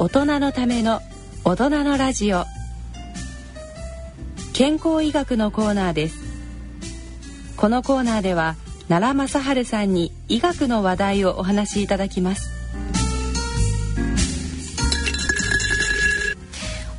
大人のための大人のラジオ。健康医学のコーナーです。このコーナーでは奈良正治さんに医学の話題をお話しいただきます。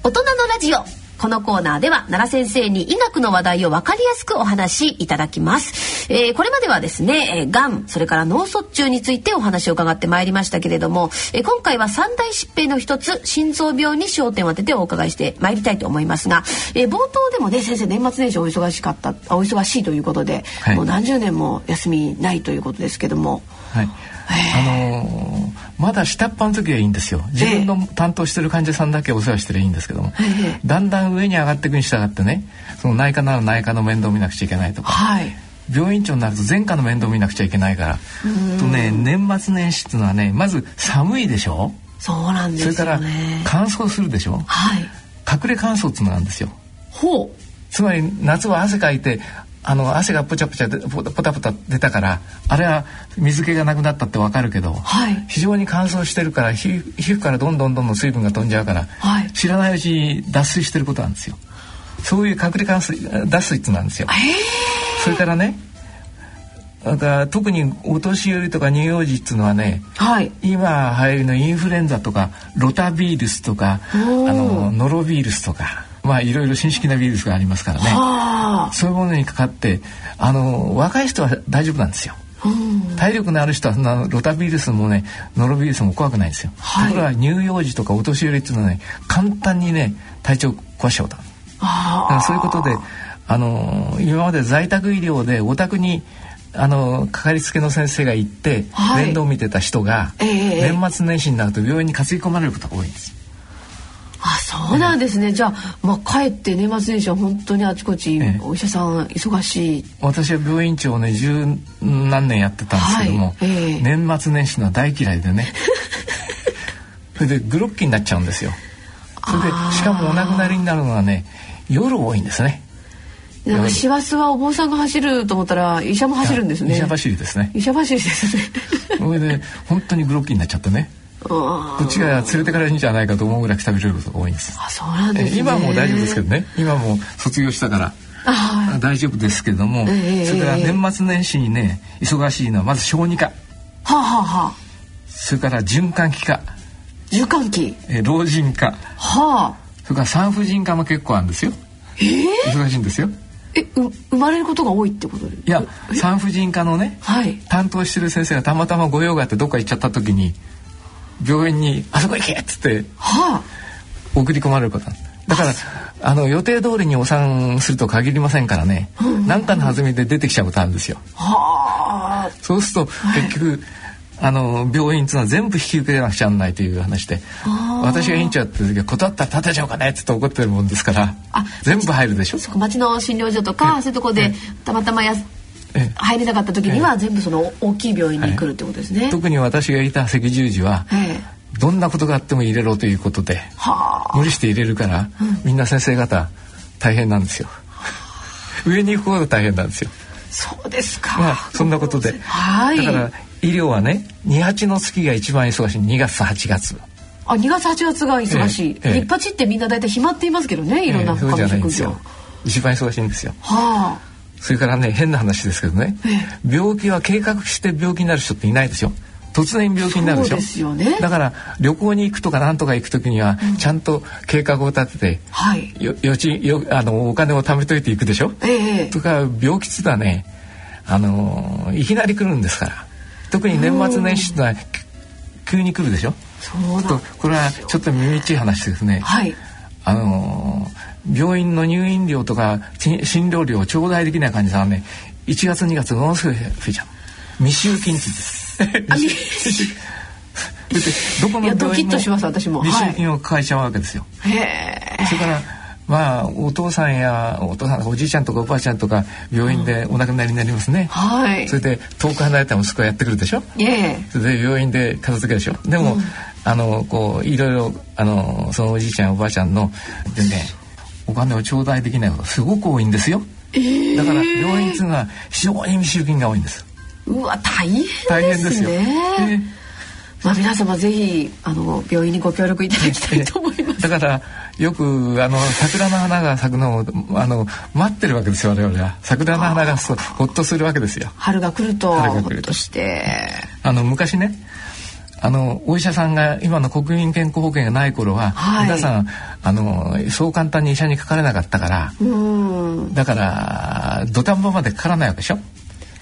大人のラジオ。このコーナーでは奈良先生に医学の話題を分かりやすくお話しいただきます、えー、これまではですね、えー、がんそれから脳卒中についてお話を伺ってまいりましたけれども、えー、今回は三大疾病の一つ心臓病に焦点を当ててお伺いしてまいりたいと思いますが、えー、冒頭でもね先生年末年始お忙しかったお忙しいということで、はい、もう何十年も休みないということですけども。はい。あのー、まだ下っ端の時はいいんですよ。自分の担当してる患者さんだけお世話してるいいんですけども、だんだん上に上がっていくに従ってねその内科なら内科の面倒見なくちゃいけないとか、はい、病院長になると前科の面倒見なくちゃいけないから。とね年末年始っていうのはねまず寒いでしょ？そうなんです、ね、それから乾燥するでしょ、はい、隠れ乾燥っていうのがあるんですよ。ほう。つまり夏は汗かいてあの汗がポチャポチャポタポタ出たからあれは水気がなくなったってわかるけど、はい、非常に乾燥してるから皮膚からどんどんどんどん水分が飛んじゃうから、はい、知らないうちに脱水してることなんですよ。そういう隠れ乾水脱水ってなんですよ。それからねだから特にお年寄りとか乳幼児っていうのはね、はい、今流行りのインフルエンザとかロタビウルスとかあのノロウイルスとかまあいろいろ新式なウイルスがありますからね。そういうものにかかってあの若い人は大丈夫なんですよ。体力のある人はそんなロタビルスもねノロウイルスも怖くないんですよ。はい、ところが乳幼児とかお年寄りっていうのはね簡単にね体調壊しちゃうと。そういうことであの今まで在宅医療でお宅にあのかかりつけの先生が行って、はい、面倒を見てた人が、えー、年末年始になると病院に担ぎ込まれることが多いんです。あそうなんですね、じゃあ、まあ、帰って年末年始は本当にあちこちお医者さん忙しい、私は病院長をね十何年やってたんですけども、はい。えー、年末年始の大嫌いでね。それでグロッキーになっちゃうんですよ。それでしかもお亡くなりになるのはね夜多いんですねなんか師走はお坊さんが走ると思ったら医者も走るんですね。医者走りですね。医者走りですね。それで本当にグロッキーになっちゃってね。こっちが連れてからいいんじゃないかと思うぐらいくたびれることが多いんです。あ、そうなんです、ね、今も大丈夫ですけどね。今も卒業したから。大丈夫ですけれども、えー、それから年末年始にね忙しいのはまず小児科、はあはあ、それから循環器科。循環器。え老人科、はあ、それから産婦人科も結構あるんですよ、えー、忙しいんですよえう生まれることが多いってこといや産婦人科のね、はい、担当してる先生がたまたまご用があってどっか行っちゃった時に病院に「あそこ行け!」っつって、はあ、送り込まれることだからあの予定通りにお産すると限りませんからね何、うん、かの弾みで出てきちゃうことあるんですよ。はあ、そうすると結局、はい、あの病院っていうのは全部引き受けなくちゃならないという話で私が院長やってる時は断ったら立てちゃおうかねって怒ってるもんですから全部入るでしょ？町の診療所とかそういうとこでたまたまや入れなかった時には全部その大きい病院に来るってことですね、はい、特に私がいた赤十字は、どんなことがあっても入れろということで無理して入れるから、うん、みんな先生方大変なんですよ。上に行くほど大変なんですよ。そうですか、まあ、そんなことで、はい、だから医療はね二八の月が一番忙しい。2月8月。あ2月8月が忙しい、えええ、8ってみんな大体暇って言いますけどねいろんな他の職業、一番忙しいんですよ。はあ。それからね変な話ですけどね、病気は計画して病気になる人っていないですよ。突然病気になるでしょ。ですよ、ね、だから旅行に行くとか何とか行く時にはちゃんと計画を立てて、はい、よよちよあのお金を貯めといていくでしょ、ええ、とか病気ってのはねあのいきなり来るんですから特に年末年始は急に来るでしょ？そうとこれはちょっと耳っちい話ですね、はい、あの病院の入院料とか診療料を頂戴できない患者さんはね1月2月ものすごい増えちゃう。未収金値です。どこの病院も未収金を抱えちゃうわけですよ、はい、それからまあお父さんやお父さんおじいちゃんとかおばあちゃんとか病院でお亡くなりになりますね、はい、それで遠く離れた息子がやってくるでしょ、えそれで病院で片付けるでしょ？でも、うん、あのこういろいろあのそのおじいちゃんおばあちゃんのでねお金を頂戴できないことすごく多いんですよ、えー、だから病院っていうのは非常に未収金が多いんです。うわ大変ですね。大変ですよ、えーまあ皆様ぜひあの病院にご協力いただきたいと思います。だからよくあの桜の花が咲くのをあの待ってるわけですよ我々は。桜の花がほっとするわけですよ。春が来ると春が来ると。して。あの昔ねあのお医者さんが今の国民健康保険がない頃は、はい、皆さんあのそう簡単に医者にかからなかったからだから土壇場までかからないわけでしょ。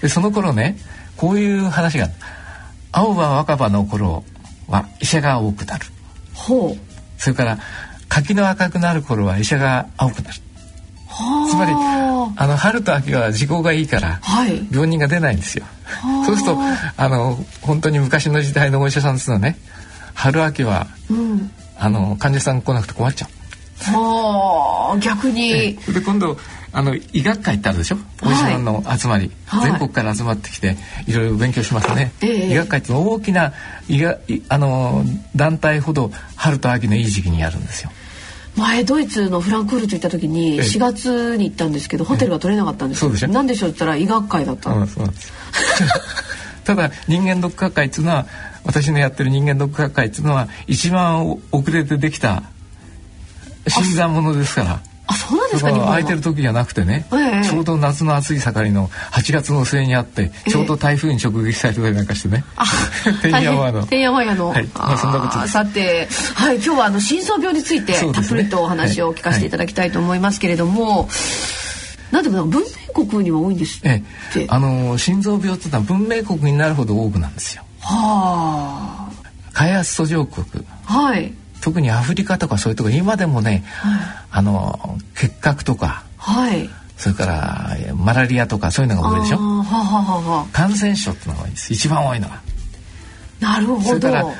でその頃ねこういう話が青葉若葉の頃は医者が多くなる。ほう。それから柿の赤くなる頃は医者が青くなる。つまりあの春と秋は時効がいいから、病人が出ないんですよ。そうするとあの本当に昔の時代のお医者さんですのね春秋は、うん、あの患者さん来なくて困っちゃう。はあ逆に。で今度あの医学会ってあるでしょ、お医者さんの集まり、はい、全国から集まってきていろいろ勉強しますね、医学会って大きな医があの団体ほど春と秋のいい時期にやるんですよ。前ドイツのフランクフルト行った時に4月に行ったんですけどホテルが取れなかったんですよ。でなんでしょうって言ったら医学会だった。うん、そうなんです。ただ人間ドック学会っていうのは私のやってる人間ドック学会っていうのは一番遅れてできた新参者ですから。あそうなんですか空いてる時じゃなくてね、えー、ちょうど夏の暑い盛りの8月の末にあって、ちょうど台風に直撃されたりなんかしてね。てんやわやの。てんやわやの。はい。まあそんなことさて、はい今日はあの心臓病についてたっぷりとお話を聞かせていただきたいと思いますけれども。はいなんでも文明国には多いんですええ、あの心臓病ってのは文明国になるほど多くなんですよ。はあ。開発途上国。はい。特にアフリカとかそういうとこ今でもね、はい、あの結核とか、はい、それからマラリアとかそういうのが多いでしょ？ははは感染症っていうのが多いです一番多いのは。なるほど。それから、も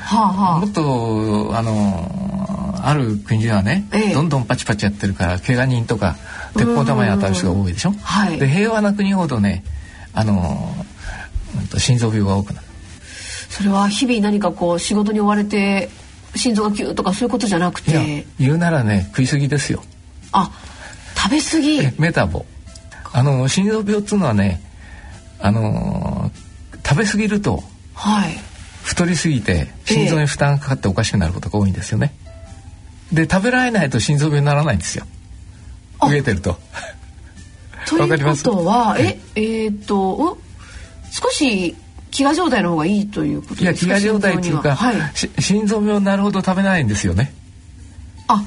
っとあのある国ではね、ええ、どんどんパチパチやってるから怪我人とか鉄砲玉に当たる人が多いでしょ？はい、で平和な国ほどねあの心臓病が多くなる。それは日々何かこう仕事に追われて心臓がキューとかそういうことじゃなくて。言うならね食い過ぎですよ。あ食べ過ぎ。メタボ。あの心臓病っていうのはねあの食べ過ぎると、はい、太りすぎて心臓に負担がかかっておかしくなることが多いんですよね、えで食べられないと心臓病にならないんですよ。増えてると。ということは ええー、っと少し飢餓状態の方がいいということですか？いや飢餓状態っていうか、は。い、心臓病になるほど食べないんですよね。あ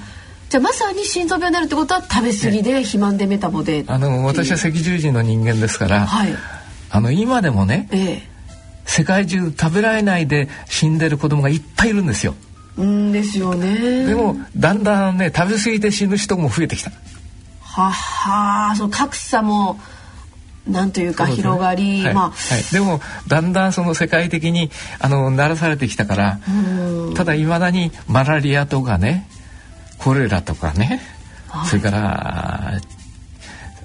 じゃあまさに心臓病になるってことは食べ過ぎで、肥満でメタボで。あの私は赤十字の人間ですから、はい、あの今でもね、ええ、世界中食べられないで死んでる子供がいっぱいいるんですよ。うんですよね。でもだんだんね食べ過ぎて死ぬ人も増えてきた。ははその格差もなんというか広がり、ねはい、まあ、はい、でもだんだんその世界的にあのならされてきたからただいまだにマラリアとかねコレラとかね、はい、それから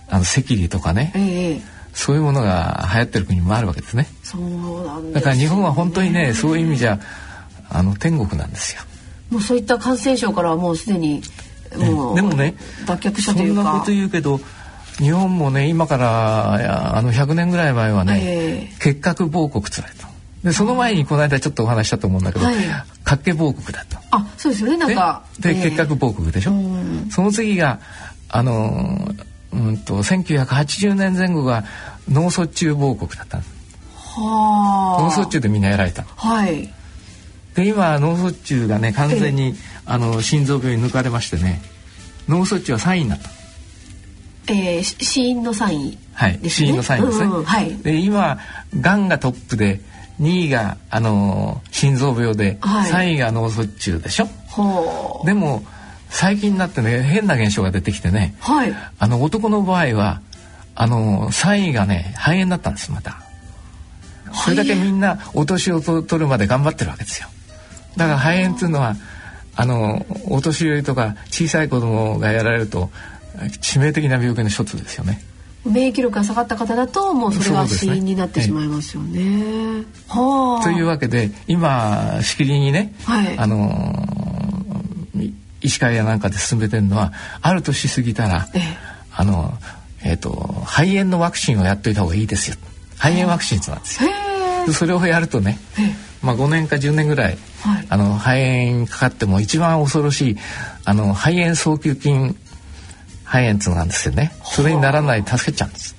あの赤痢とかね、えー、そういうものが流行ってる国もあるわけですね。そうなん、ね、だから日本は本当にねそういう意味じゃあの天国なんですよ。もうそういった感染症からはもうすでにもう、でもね脱却したというか。そんなこと言うけど日本もね今からあの100年ぐらい前はね、えー、結核亡国つらいと。でその前にこの間ちょっとお話したと思うんだけど、はい、亡国だと。あそうですよねなんか。で、えー、結核亡国でしょ？その次があのうんと1980年前後が脳卒中亡国だった。はあ。脳卒中でみんなやられた。はい。で今脳卒中がね完全に、えー、あの心臓病に抜かれましてね脳卒中は3位になった。えー、死因の3位、はい、死因の3位ですね。うんうん、はい、で今がんがトップで2位があの心臓病で、はい、3位が脳卒中でしょ？でも最近になってね変な現象が出てきてね、はい、あの男の場合はあの3位がね肺炎になったんですまた。それだけみんなお年を取るまで頑張ってるわけですよ。だから肺炎っていうのはあのお年寄りとか小さい子供がやられると致命的な病気の一つですよね。免疫力が下がった方だともうそれが死因になってしまいますよね。ねはあ、というわけで今しきりにね、はい、あの医師会やなんかで進めてるのはある年過ぎたら、ええ、あのえっ、ー、と肺炎のワクチンをやっといた方がいいですよ。肺炎ワクチンなんですよ。それをやるとね、まあ、5年か10年ぐらい、はい、あの肺炎にかかっても一番恐ろしいあの肺炎早急筋肺炎っていうのなんですよね。それにならない助けちゃうんです。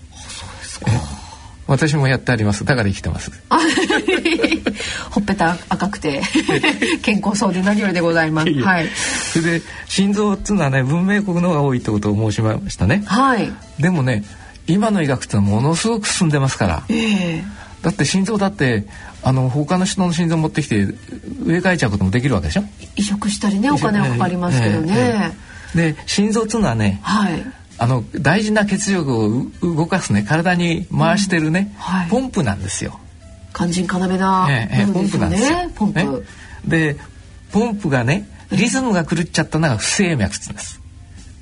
私もやってあります。だから生きてます。ほっぺた赤くて 健康そうで何よりでございます。はい。それで心臓っていうのはね文明国の方が多いってことを申しましたね。はい。でもね今の医学ってのはものすごく進んでますから、えー、だって心臓だってあの他の人の心臓持ってきて植え替えちゃうこともできるわけでしょ？移植したりねお金はかかりますけどね、えーえー、で心臓っていうのはね、はい、あの大事な血力を動かすね体に回してるね、うん。はい、ポンプなんですよ。肝心要な、ええ、ポンプなんですよ。ポンプ、ね、でポンプがねリズムが狂っちゃったのが不整脈って言うんです。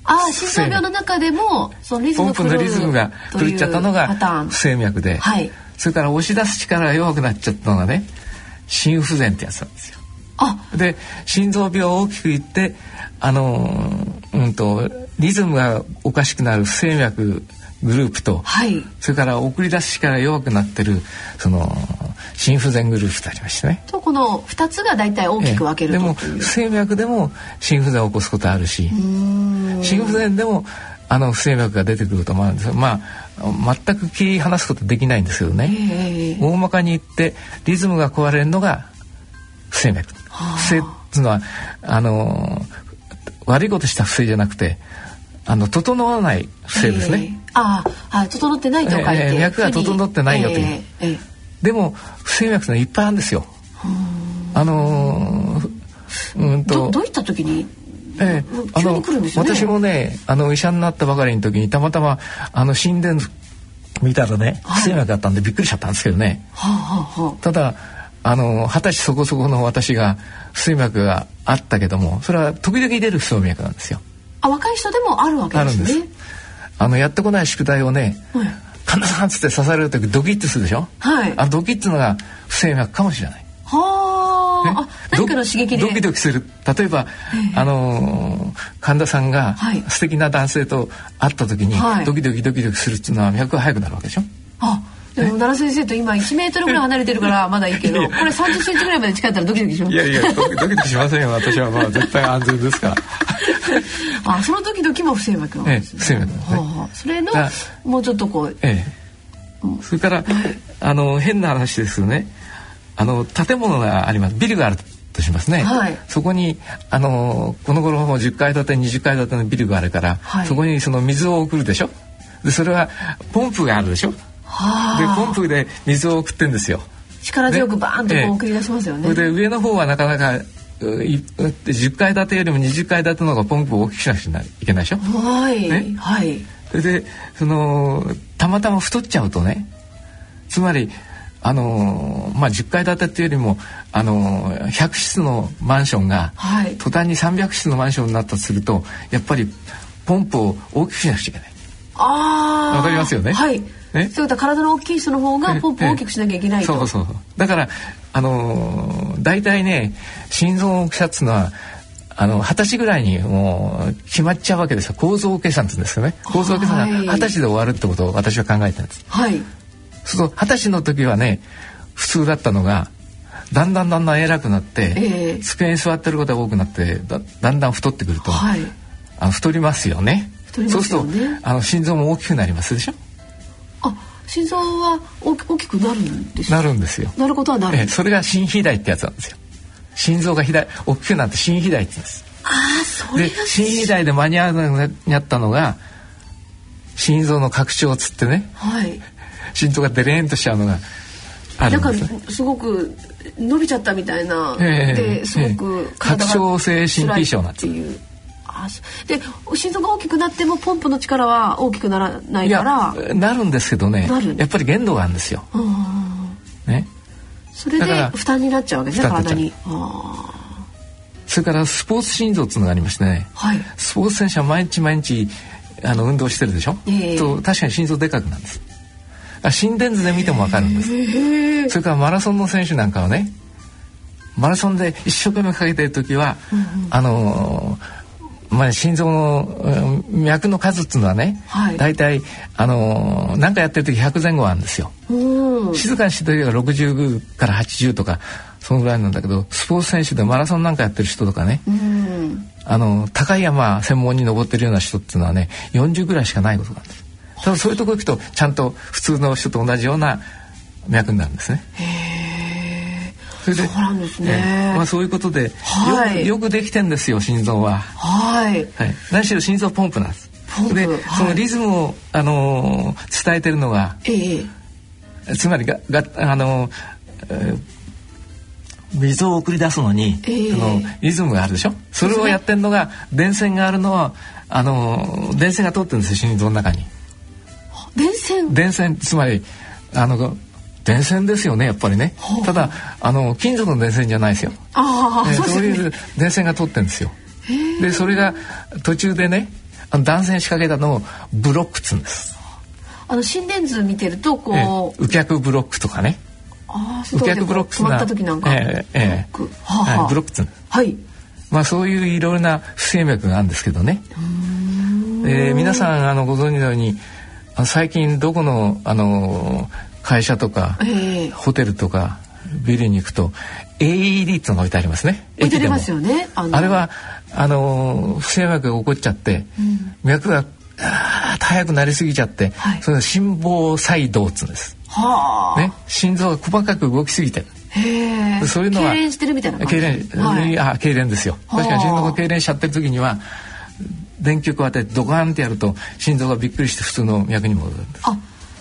ああ心臓病の中でもそのリズムポンプのリズムが狂っちゃったのが不整脈で、はい、それから押し出す力が弱くなっちゃったのがね心不全ってやつなんですよ。あ。で心臓病を大きく言ってあのうんとリズムがおかしくなる不整脈グループと、はい、それから送り出す力弱くなってるその心不全グループとありましてね。とこの2つが大体大きく分けるでも不整脈でも心不全を起こすことあるし心不全でもあの不整脈が出てくると思うんですよ。まあ全く切り離すことできないんですけどね。大まかに言ってリズムが壊れるのが不整脈。不整っていうのはあの悪いことした不正じゃなくてあの整わない不正ですね。えー、ああ、整ってないと書いて、えー、脈が整ってないよという。えー、でも不整脈のいっぱいあるんですよ。あのー、うんとどういった時にえー、あの、ね、私もねあの医者になったばかりの時にたまたまあの心電図見たらね不整脈だったんでびっくりしちゃったんですけどね。はあはあ、ただあの二十歳そこそこの私が不整脈があったけどもそれは時々出る不整脈なんですよ。あ若い人でもあるわけですね。あのやってこない宿題をね、はい、神田さんっつって刺される時ドキッとするでしょ？はい。あドキッとのが不整脈かもしれない。はあ。あ何かの刺激で？ドキドキする例えば、あのー、神田さんが素敵な男性と会った時に、はい、ドキドキドキドキするっていうのは脈が速くなるわけでしょ？あでも奈良先生と今1メートルぐらい離れてるから まだいいけどこれ30センチぐらいまで近いったらドキドキします。いやいやドキドキしませんよ。私はまあ絶対安全ですから。あそのドキドキも不整脈なんですね、ええ、不整脈、ね、はあ、それのもうちょっとこう、ええ、それから、あの変な話ですよね。あの建物があります。ビルがあるとしますね、はい、そこにあのこの頃も10階建て20階建てのビルがあるから、はい、そこにその水を送るでしょ？でそれはポンプがあるでしょ？でポンプで水を送ってんですよ。力強くバーンとこう送り出しますよね。で上の方はなかなか10階建てよりも20階建ての方がポンプを大きくしなくちゃいけないでしょ？はい。ね、はい。それでそのたまたま太っちゃうとねつまりあのまあ10階建てっていうよりもあの100室のマンションが、はい、途端に300室のマンションになったとするとやっぱりポンプを大きくしなくちゃいけない。ああ。わかりますよね？はい。ね、そういった体の大きい人の方がポンプを大きくしなきゃいけないと、そうそうだからあのー、大体ね心臓の大きさっつうのはあの二十歳ぐらいにもう決まっちゃうわけですよ。構造計算って言うんですよね。構造計算。が二十歳で終わるってことを私は考えたんです。はい。その二十歳の時はね普通だったのがだんだんだんだん偉くなって、えー、机に座ってることが多くなってだだんだん太ってくると、はい、あの太りますよね、ね、そうするとあの心臓も大きくなりますでしょ心臓は大きくなるんですなるんですよ。なることはなる、えそれが心肥大ってやつなんですよ。心臓が肥大大きくなって心肥大って言うんです。ああそれで心肥大で間に合わなくなったのが心臓の拡張つってね、はい、心臓がデレーンとしちゃうのがあるんです、ね、なんかすごく伸びちゃったみたいな、えー、ですごく拡張性心皮症なんていうで心臓が大きくなってもポンプの力は大きくならないから。なるんですけどね。やっぱり限度があるんですよ。ね、それで負担になっちゃうわけですね体に。それからスポーツ心臓っていうのがありましてね、はい、スポーツ選手は毎日毎日あの運動してるでしょ、えー、と確かに心臓でかくなるんです。あ心電図で見てもわかるんです、えー、それからマラソンの選手なんかはねマラソンで一生懸命かけてる時は、うんうん、あのまあ、心臓の脈の数っていうのはね、はい、大体あの何かやってる時100前後あるんですよ。静かにしてる時は60から80とかそのぐらいなんだけどスポーツ選手でマラソンなんかやってる人とかね、あの高い山専門に登ってるような人っていうのはね40ぐらいしかないことなんです。ただそういうとこ行くとちゃんと普通の人と同じような脈になるんですね。それでそうなんですね、まあ、そういうことで、はい、よくできてんですよ心臓は。はい、はい、何しろ心臓ポンプなんです。で、はい、そのリズムを、あのー、伝えてるのが、ええ、つまりがが、あのーえー水を送り出すのに、えー、のリズムがあるでしょ？それをやってるのが電線があるのはあの電線が通ってるんですよ心臓の中に。電線？電線つまりあの電線ですよねやっぱりね。ただあの金属の電線じゃないですよ。ああ、そういう電線が通ってるんですよ。でそれが途中でねあの断線仕掛けたのをブロックっつうんです。あの心電図見てるとこう、右脚ブロックとかね。右脚ブロック止まった時なんか、えーえーははい、ブロックっつうはい。まあそういういろいろな不整脈があるんですけどね。えー、皆さんあのご存知のように最近どこのあの会社とか、えー、ホテルとかビルに行くと AED ってのが置いてありますね。置いてありますよね。ああれはあの不整脈が起こっちゃって、うん、脈があ早くなりすぎちゃって、はい、それ心房細動っつうんです。はあ。ね、心臓が細かく動きすぎて。そういうのは。痙攣してるみたいな痙攣、はい、あ、痙攣ですよ。確かに心臓が痙攣しちゃってる時には。電極を当ててドカンってやると心臓がびっくりして普通の脈に戻るんです。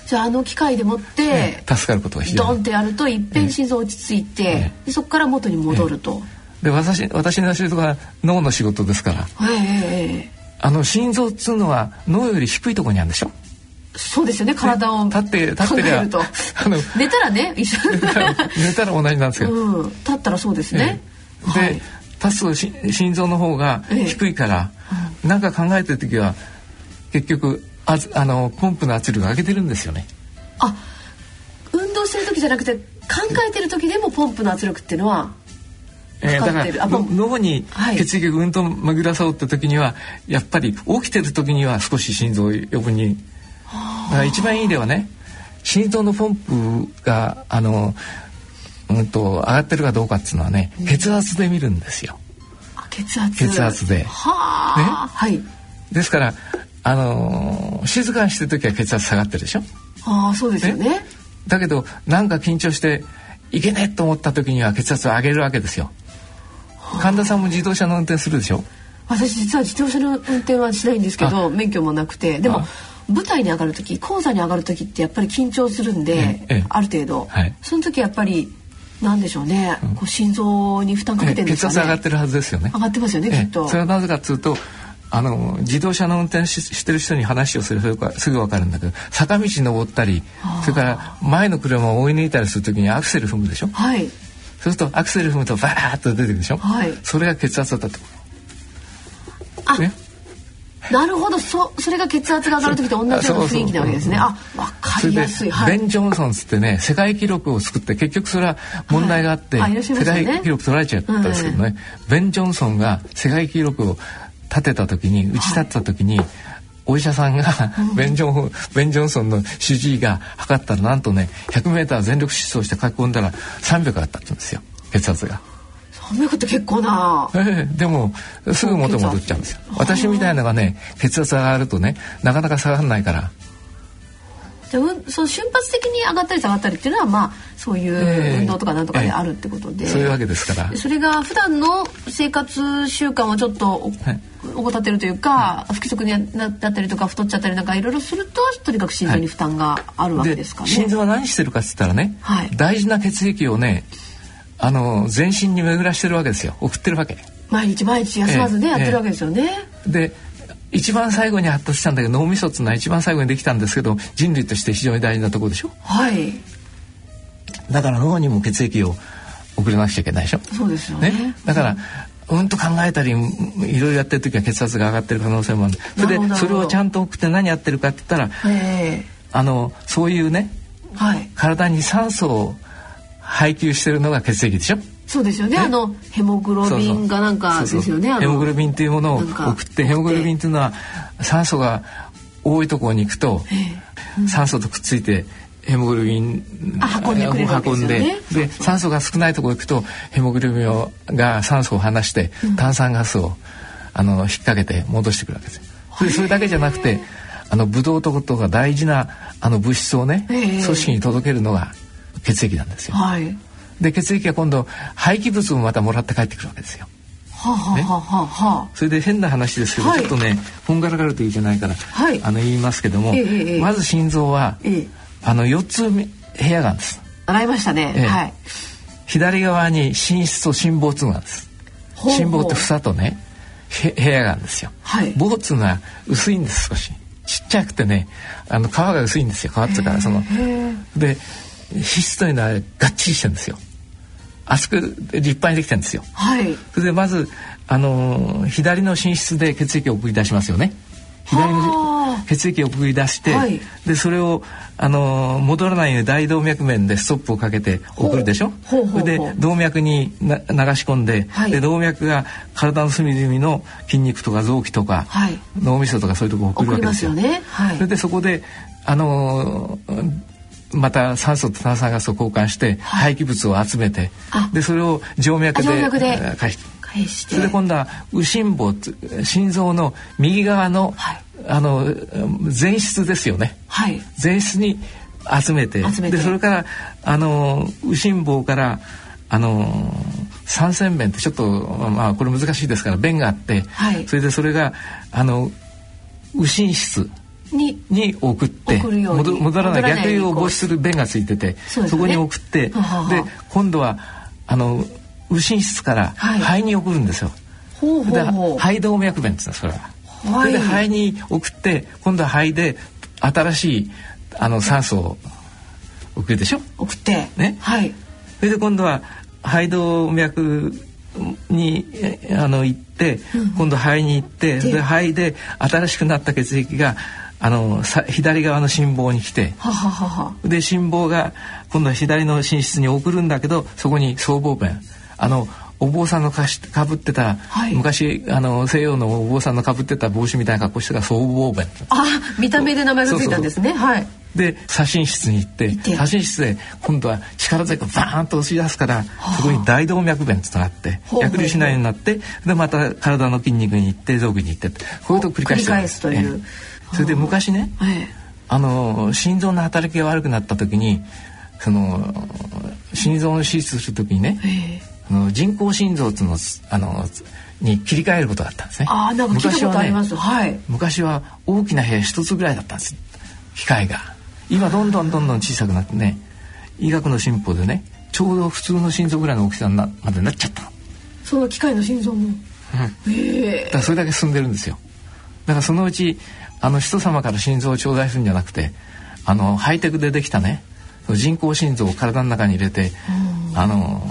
あじゃああの機械でもって、ね、助かることがドンってやるといっぺん心臓落ち着いて、ね、でそこから元に戻ると。で私私の仕事は脳の仕事ですから、え。あの心臓っつうのは脳より低いところにあるんでしょ？そうですよね体を、立って立ってりゃあの寝たらね一緒。寝たら同じなんですけど、うん、立ったらそうですね、で、はい、立つと心臓の方が低いから、ええ、なんか考えてる時は結局ああのポンプの圧力上げてるんですよね。あ運動してる時じゃなくて考えてる時でもポンプの圧力っていうのはえー、だから脳に血液がうんと巡らそうって時には、やっぱり起きてる時には少し心臓余分に。だから一番いいではね心臓のポンプがあのうんと上がってるかどうかっていうのはね、血圧で見るんですよ。血圧。血圧で。はあ、ね、はい。ですからあのー、静かにしてる時は血圧下がってるでしょ？ああそうですよね。ねだけどなんか緊張していけねえと思った時には血圧を上げるわけですよ。神田さんも自動車の運転するでしょ？私実は自動車の運転はしないんですけど免許もなくて。でも舞台に上がる時講座に上がる時ってやっぱり緊張するんで、ええ、ある程度、はい、その時やっぱりなんでしょうね、うん、こう心臓に負担かけてるんですかね、血圧上がってるはずですよね。上がってますよねきっと。それはなぜかというとあの自動車の運転ししてる人に話をするとすぐ分かるんだけど坂道登ったりそれから前の車を追い抜いたりする時にアクセル踏むでしょ、はい、そうするとアクセル踏むとバーッと出てくるでしょ、はい、それが血圧だったと。あ、ね、なるほど。そそれが血圧が上がる時と同じような雰囲気なわけですね。あ分かりやすい。はい、ベン・ジョンソンつってね世界記録を作って結局それは問題があって、はいね、世界記録取られちゃったんですけどね、うん、ベン・ジョンソンが世界記録を立てた時に打ち立てた時に、はい、お医者さんが、ベンジョンベン・ジョンソンの主治医が測ったらなんとね 100m 全力疾走して書き込んだら300あったって言うんですよ。血圧が。300って結構な、えー、でもすぐ元戻っちゃうんですよ。私みたいなのがね血圧上がるとねなかなか下がらないからじゃあその瞬発的に上がったり下がったりっていうのはまあそういう運動とかなんとかであるってことで、えーえ。ー、そういうわけですから。それが普段の生活習慣をちょっと怠ってるというか、不規則になったりとか太っちゃったりなんかいろいろするととにかく心臓に負担があるわけですかね、心臓は何してるかっつったらね、はい、大事な血液をねあの全身に巡らしてるわけですよ。送ってるわけ。毎日毎日休まずね、えー、やってるわけですよね、えー、で一番最後に発達したんだけど脳みそっていうのは一番最後にできたんですけど人類として非常に大事なところでしょ？はい。だから脳にも血液を送らなくちゃいけないでしょ？そうですよね、ね、だからうんと考えたりいろいろやってる時は血圧が上がってる可能性もある。それでそれをちゃんと送って何やってるかって言ったら、えー、あのそういうね、はい、体に酸素を配給してるのが血液でしょ？そうですよね、あのヘモグロビンがなんかですよね。ヘモグロビンっていうものを送ってヘモグロビンっていうのは酸素が多いところに行くと、酸素とくっついてヘモグロビン運んでくれる運んでで酸素が少ないところ行くとヘモグロビンが酸素を離して炭酸ガスを、あの引っ掛けて戻してくるわけですでそれだけじゃなくてあのブドウ糖とか大事なあの物質をね組織に届けるのが血液なんですよ。はい、で血液が今度廃棄物もまたもらって帰ってくるわけですよ。はあ、はあはあ、それで変な話ですけど、はい、ちょっとねこんがらがるといけないから、はい、あの言いますけども、えー、まず心臓は、えー、あの4つ部屋があるんです。洗いましたね。えー、はい。左側に寝室と心房痛があるんです。心房って房とね部屋があるんですよ。はい。房っていうのは薄いんです少し。ちっちゃくてねあの皮が薄いんですよ皮っていうかそので皮質というのはがっちりしてるんですよ。厚く立派にできてるんですよ。はい。それでまずあの左の寝室で血液を送り出しますよね。左の血液を送り出して、はい、でそれをあの戻らないように大動脈面でストップをかけて送るでしょ？それで動脈にな流し込んではい、で動脈が体の隅々の筋肉とか臓器とか、はい、脳みそとかそういうところを送るわけですよ。すね、それでそこであのまた酸素と炭酸ガスを交換して、廃棄物を集めてでそれを静脈で返して。それで今度は右心房心臓の右側の、はい、あの前室ですよね、はい、前室に集めてでそれからあの右心房からあの三線弁ってちょっとまあこれ難しいですから弁があって、はい、それでそれがあの右心室にに送って戻らない逆流を防止する弁がついててそ、ね,、こに送ってで今度はあの右心室から肺に送るんですよ。ほうほうほう。肺動脈弁ってそれは。それで肺に送って今度は肺で新しいあの酸素を送るでしょ？送って。ね。はい。それで今度は肺動脈にあの行って、うん、今度肺に行ってで肺で新しくなった血液があの左側の心房に来て。で心房が今度は左の寝室に送るんだけどそこに僧帽弁あのお坊さんのかしかぶってた、はい、昔あの西洋のお坊さんのかぶってた帽子みたいな格好してた僧帽弁あ見た目で名前がついたんですね。はい。で写真室に行って写真室で今度は力強くバーンと押し出すからそこに大動脈弁となって逆流しないようになってでまた体の筋肉に行って臓器に行ってこういうと繰り返してるんです。という、それで昔ね、はい、あの心臓の働きが悪くなった時にその心臓の手術する時にね、人工心臓のあのに切り替えることだったんですね。あなんか聞いたことあります。はい。昔は大きな部屋一つぐらいだったんです。機械が。今どんどんどんどん小さくなってね、医学の進歩でね、ちょうど普通の心臓ぐらいの大きさなまでなっちゃった。その機械の心臓も。うん。へえ。だからそれだけ進んでるんですよ。だからそのうちあの人様から心臓を頂戴するんじゃなくて、あのハイテクでできたね、人工心臓を体の中に入れて、あの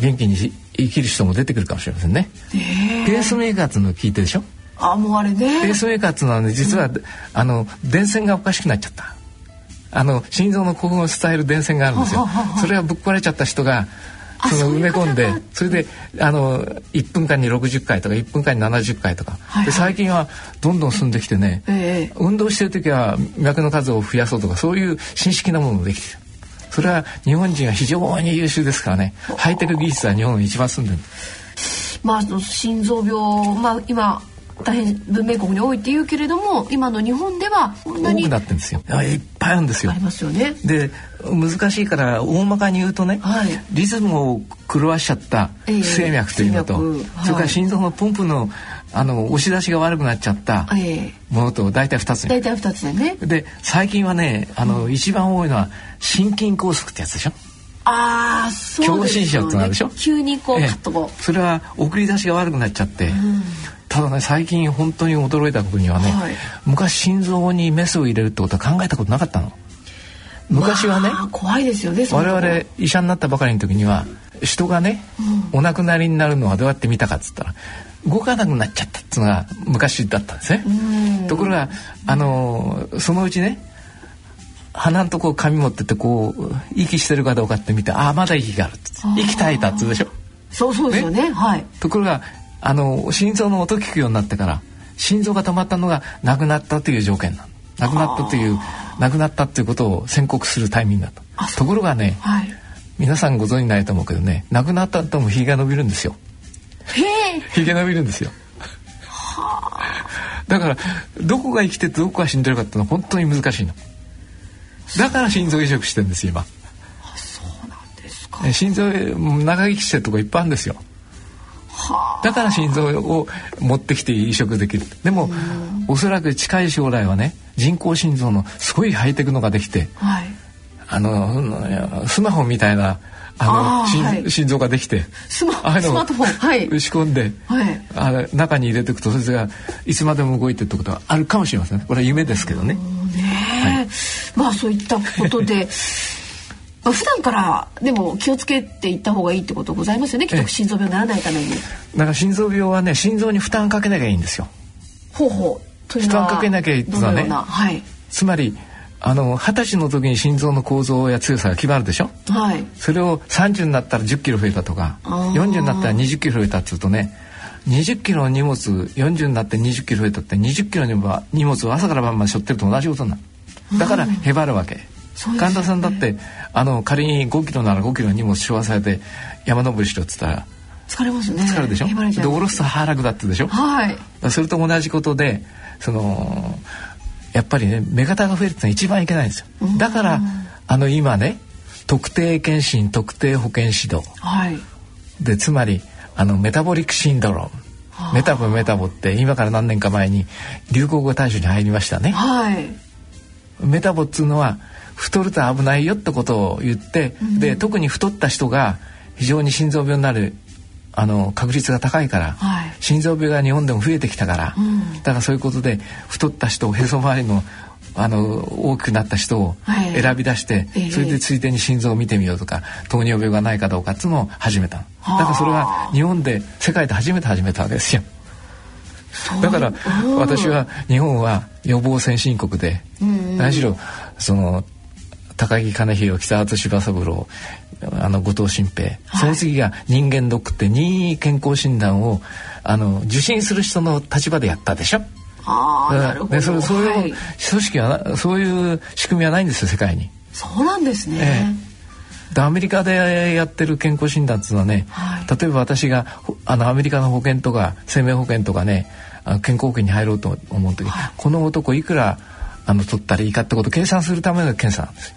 元気に生きる人も出てくるかもしれませんね。ペースメーカーってのを聞いてでしょ？あもうあれね。ペースメーカーっていうのはね実は、うん、あの電線がおかしくなっちゃった。あの心臓の興奮を伝える電線があるんですよ。それはぶっ壊れちゃった人がその埋め込んでそれであの1分間に60回とか1分間に70回とか、はいはい、で最近はどんどん進んできてね、えー、運動してる時は脈の数を増やそうとかそういう新式なものもできてる。それは日本人は非常に優秀ですからね。ハイテク技術は日本一番進んでる。まあ心臓病まあ今大変文明国に多いって言うけれども今の日本では多くなってんですよ。いっぱいあるんですよ。ありますよね。で難しいから大まかに言うとね、はい、リズムを狂わしちゃった不整脈というのと、えーはい、それから心臓のポンプのあの押し出しが悪くなっちゃったものと大体2つ大体2つでね。で最近はねあの、うん、一番多いのは心筋梗塞ってやつでしょ。ああそうですよ、ね、ってなるでしょ。急にこうカッとこう。それは送り出しが悪くなっちゃって、うん、ただね最近本当に驚いたことにはね、はい、昔心臓にメスを入れるってことは考えたことなかったの。昔はね、まあ、怖いですよね我々医者になったばかりの時には人がね、うん、お亡くなりになるのはどうやって見たかっつったら動かなくなっちゃったっていうのが昔だったんですね。ところがあのそのうちね鼻のとこ紙持ってってこう息してるかどうかって見てああまだ息がある息絶えたっつうでしょ。そうそうですよね、ね、はい。ところがあの心臓の音聞くようになってから心臓が止まったのがなくなったという条件なの。なくなったというなくなったということを宣告するタイミングだとところがね、はい、皆さんご存じないと思うけどねなくなった後もひげが伸びるんですよ。ひげ伸びるんですよ。だからどこが生きててどこが死んでるかってのは本当に難しいの。だから心臓移植してんです今。そうなんですか。心臓長生きしてるとこいっぱいあるんですよだから心臓を持ってきて移植できる。でもおそらく近い将来はね人工心臓のすごいハイテクのができて、はい、あのスマホみたいなあのあ、はい、心臓ができてスマスマートフォン、はい、打ち込んで、はい、あ中に入れていくとそれがいつまでも動いてってことはあるかもしれませんこれは夢ですけどね。ねはい、まあそういったことで まあ、普段からでも気をつけていった方がいいってことございますよね。きっと心臓病にならないために。だから心臓病はね心臓に負担かけなきゃいいんですよ。ほうほう。負担かけなきゃいいってはね、はい、つまりあの二十歳の時に心臓の構造や強さが決まるでしょ、はい、それを30になったら1 0キロ増えたとか40になったら2 0キロ増えたっつうとね20キロの荷物40になって20キロ増えたって20キロの荷物を朝から晩まで背負ってると同じことになる。だからへばるわけ、神田さんだってあの仮に5キロなら5キロ荷物背負わされて山登りしろっつったら疲れますね。疲れるでしょ？で下ろすと腹楽だってでしょ？はい。それと同じことでそのやっぱりね目方が増えるってのは一番いけないんですよ。だからあの今ね特定健診特定保健指導、はい、でつまりあのメタボリックシンドローム。メタボメタボって今から何年か前に流行語大賞に入りましたね。はい、メタボっつうのは太ると危ないよってことを言って、うん、で特に太った人が非常に心臓病になるあの確率が高いから、はい、心臓病が日本でも増えてきたから、うん、だからそういうことで太った人へそ周りのあの大きくなった人を選び出して、はい、それでついでに心臓を見てみようとか糖尿病がないかどうかっつうのを始めただからそれは日本で世界で初めて始めたわけですよ。だから私は日本は予防先進国で、何しろその高木兼弘北畑柴三郎あの後藤新平、はい、その次が人間ドックって任意健康診断をあの受診する人の立場でやったでしょ。あなるほど。そそういう組織は、そういう仕組みはないんですよ世界に。そうなんですね。えでアメリカでやってる健康診断っていうのはね、はい、例えば私があのアメリカの保険とか生命保険とかね健康保険に入ろうと思う時、はい、この男いくらあの取ったらいいかってことを計算するための検査なんですよ。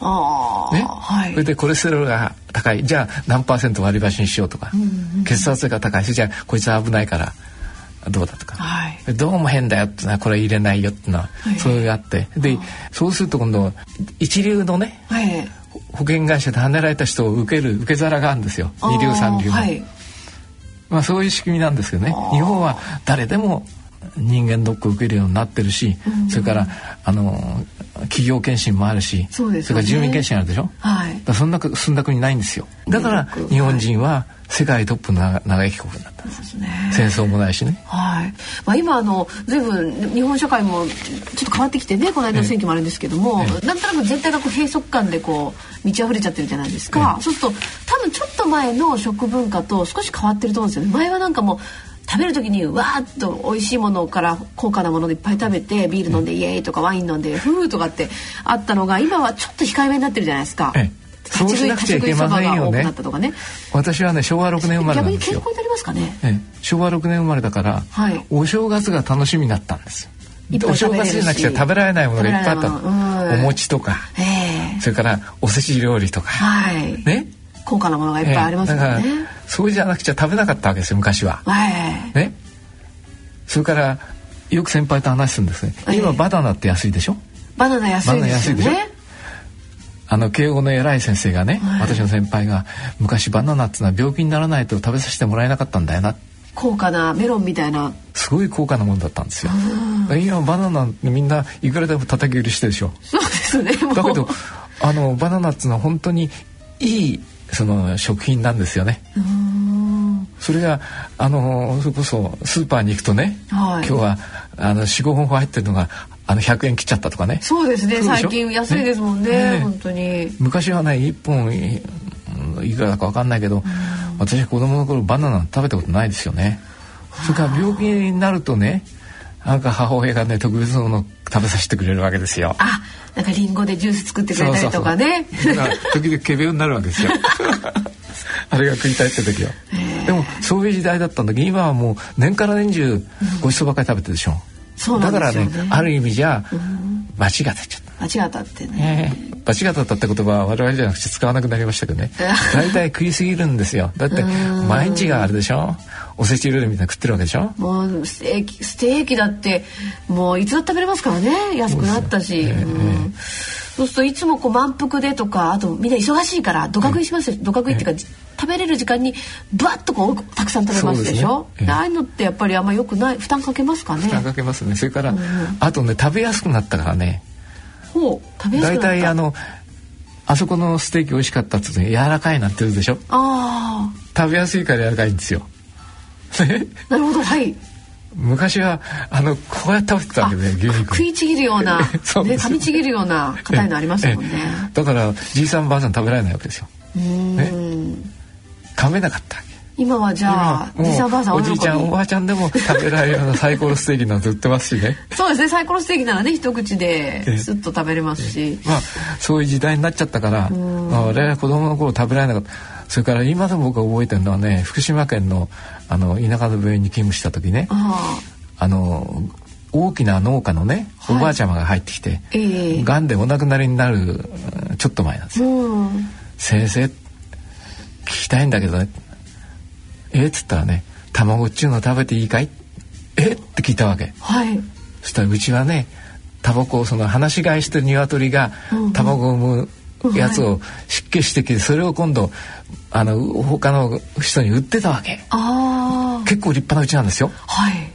ね、はい、それでコレステロールが高い。じゃあ何パーセント割り箸にしようとか、うんうん、血圧が高いじゃあこいつは危ないからどうだとか、はい、どうも変だよってのはこれ入れないよってのは、はい、そういうがあって。でそうすると今度一流のね、はい、保険会社で跳ねられた人を受ける受け皿があるんですよ。二流三流の。まあそういう仕組みなんですけどね日本は誰でも人間ドックを受けるようになってるし、うん、それからあの企業検診もあるしそ、ね,、れから住民検診あるでしょ、はい、だそんな進んだ国ないんですよ。だから日本人は世界トップの長生き国になったんです、ね、戦争もないしね、はい。まあ、今あの随分日本社会もちょっと変わってきてねこの間の選挙もあるんですけども、ええ、なんとなく全体がこう閉塞感でこう満ち溢れちゃってるじゃないですか、え、そうすると多分ちょっと前の食文化と少し変わってると思うんですよね。前はなんかもう食べる時にわーっと美味しいものから高価なものでいっぱい食べてビール飲んでイエーイとかワイン飲んでフーとかってあったのが今はちょっと控えめになってるじゃないですか。ええ。そうしなくちゃいけませんよね。ね私はね昭和6年生まれなんですよ。逆に健康になりますかね？ええ、昭和6年生まれだから、はい、お正月が楽しみになったんです。お正月じゃなくて食べられないものがいっぱいあった。お餅とか、えー、それからおせち料理とか、はい、ね？高価なものがいっぱいありますもんね。えー、そうじゃなくちゃ食べなかったわけですよ昔は。ね。それからよく先輩と話すんですね。今バナナって安いでしょ？バナナ安いですよね。あの慶応の偉い先生がね、はい、私の先輩が昔バナナっていうのは病気にならないと食べさせてもらえなかったんだよな。高価なメロンみたいな。すごい高価なものだったんですよ。今バナナみんないくらでも叩き売りしてるでしょ？そうですね。だけどあのバナナっていうのは本当にいいその食品なんですよね。それがあのそれこそスーパーに行くとね、はい、今日はあの45本入ってるのがあの100円切っちゃったとかね。そうですね。最近安いですもんねね。本当に。昔はね1本いくらだか分かんないけど、うん、私子供の頃バナナ食べたことないですよね。それから病気になるとねなんか母親がね特別なもの食べさせてくれるわけですよ。あなんかリンゴでジュース作ってくれたりとかね。そうそうそう。時々仮病になるわけですよ。あれが食いたいって時はでもそういう時代だったんだけど今はもう年から年中ごちそうばっかり食べてるでしょ、うん、だからねある意味じゃ間違ってちゃった。間違ったってね、え。ー、間違ったって言葉は我々じゃなくて使わなくなりましたけどね。大体食いすぎるんですよ。だって毎日があるでしょ。おせち料理みたいな食ってるわけでしょ。もうステーキステーキだってもういつだって食べれますからね。安くなったし、そうするといつもこう満腹でとかあとみんな忙しいからどか食いしますよ、どか食いっていうか、食べれる時間にバッとこうたくさん食べますでしょ？で、ね、ああいうのってやっぱりあんまよくない負担かけますかね？負担かけますね。それから、うん、あとね食べやすくなったからね。ほう食べやすくなった。大体あのあそこのステーキ美味しかったっつって柔らかいなって言うでしょ？あ食べやすいから柔らかいんですよ。なるほどはい昔はあのこうやって食べてたわけで、牛肉。食いちぎるような ね噛みちぎるような硬いのありますもんね。だからじいさんばあさん食べられないわけですよ。ね。噛めなかった今はじゃあじいさんばあさんおじいちゃんおばあちゃんでも食べられるようなサイコロステーキなんて売ってますしね。そうですねサイコロステーキならね一口でスッと食べれますし。まあそういう時代になっちゃったから、まあ、我々子供の頃食べられなかったそれから今でも僕が覚えてるのはね福島県のあの田舎の病院に勤務した時ねあの大きな農家のねおばあちゃまが入ってきて、はいえ。ー、癌でお亡くなりになるちょっと前なんですよ。先生聞きたいんだけどね。えっつったらね卵っちゅうの食べていいかい？えって聞いたわけ。はい、そしたらうちはねタバコをその放し飼いしてる鶏が卵を産むやつを湿気してきてそれを今度あの他の人に売ってたわけ。結構立派なうちなんですよ。はい。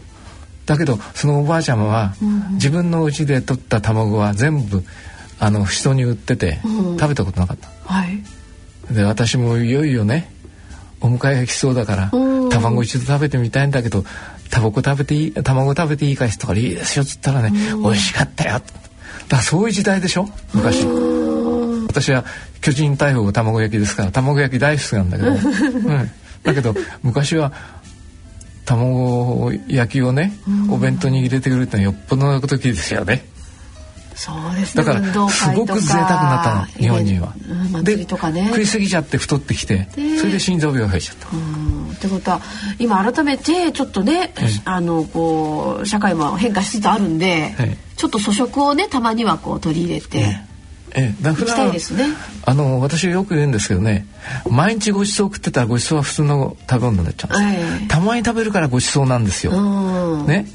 だけどそのおばあちゃまは、自分の家で取った卵は全部あの人に売ってて、食べたことなかった。はい、で私もいよいよねお迎えが来そうだから、卵一度食べてみたいんだけどタバコ食べていい卵食べていいかしとかいいですよっつったらね、美味しかったよ。だからそういう時代でしょ昔。私は巨人大砲卵焼きですから卵焼き大好きなんだけど、うん、だけど昔は卵焼きをね、お弁当に入れてくれるってのはよっぽどのことですよね。そうですね。だからすごく贅沢になったの日本人は。祭りとかね。食い過ぎちゃって太ってきて、それで心臓病が増えちゃった。ってことは今改めてちょっとね、あのこう社会も変化しつつあるんで、ちょっと粗食をねたまにはこう取り入れて。ええ、だからね、あの私よく言うんですけどね毎日ごちそう食ってたらごちそうは普通の食べ物になっちゃうんです、えたまに食べるからごちそうなんですよ。ね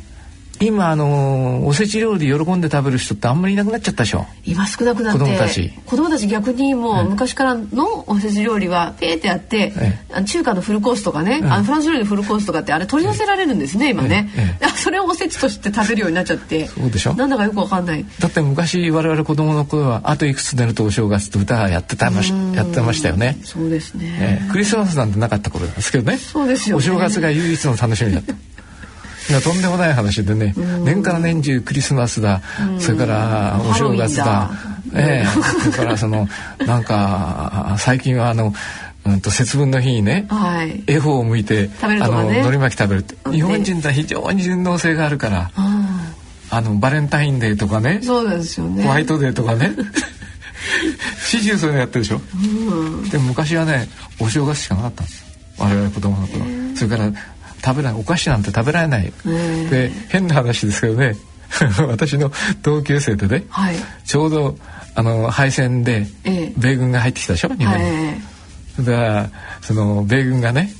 今あのおせち料理で喜んで食べる人ってあんまりいなくなっちゃったでしょ。今少なくなって子供たち。子供たち逆にもう昔からのおせち料理はペーってやって、ええ、中華のフルコースとかね、あのフランス料理のフルコースとかってあれ取り寄せられるんですね今ね、それをおせちとして食べるようになっちゃって。そうでしょ。なんだかよくわかんない。だって昔我々子供の頃はあといくつ寝るとお正月って歌やってたましやってましたよね。そうですね、クリスマスなんてなかった頃ですけどね。そうですよ、ね、お正月が唯一の楽しみだったとんでもない話でね、年から年中クリスマスだ、それからお正月だ、ええ。それからそのなんか最近はあのうんと節分の日にね、はい、恵方を向いて、ね、あの海苔巻き食べるって。日本人は非常に順応性があるから、あのバレンタインデーとかねそうですよね。ホワイトデーとかね。始終そういうのやってるでしょ、うん、でも昔はねお正月しかなかったんです我々子供の頃。それから食べないお菓子なんて食べられないで変な話ですけどね 私の同級生でね、はい、ちょうどあの敗戦で米軍が入ってきたでしょ日本に。はい、だからその米軍がね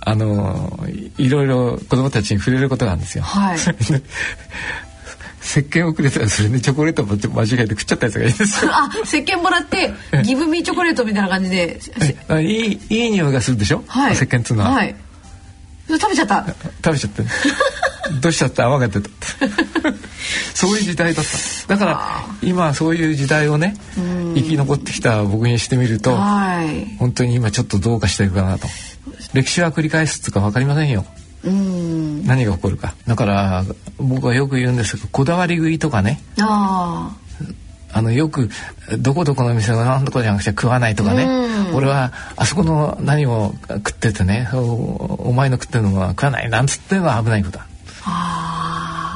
あのいろいろ子供たちに触れることがあるんですよ。はい、石鹸をくれたらそれでチョコレートも間違えて食っちゃったやつがいいですよ。あ、石鹸もらってギブミチョコレートみたいな感じで。いいいい匂いがするでしょ？はい、石鹸っつうのは。はい。食べちゃった。食べちゃって。どうしちゃって泡が出た。そういう時代だった。だから今そういう時代をね生き残ってきた僕にしてみると本当に今ちょっとどうかしてるかなと。歴史は繰り返すっていうか分かりませんよ。うん。何が起こるか。だから僕はよく言うんですけどこだわり食いとかね。ああのよくどこどこの店の何とこじゃなくて食わないとかね、うん、俺はあそこの何を食っててねお前の食ってるのは食わないなんつってのは危ないことだ。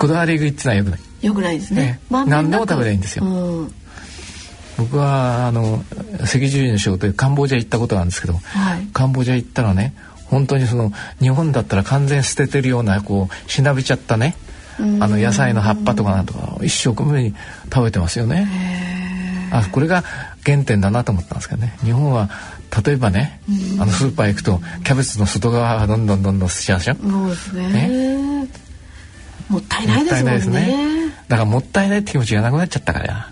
こだわり食いってのはよくない。よくないですね、ね何でも食べればいいんですよ、うん、僕はあの赤十字の仕事でカンボジア行ったことなんですけど、はい、カンボジア行ったらね本当にその日本だったら完全捨ててるようなこうしなびちゃったねあの野菜の葉っぱとかなんとか一生懸命に食べてますよね。あこれが原点だなと思ったんですけどね。日本は例えばねあのスーパー行くとキャベツの外側がどんどんどんどん捨てちゃうでしょ。そうですね。もったいないですね、ね、だからもったいないって気持ちがなくなっちゃったから。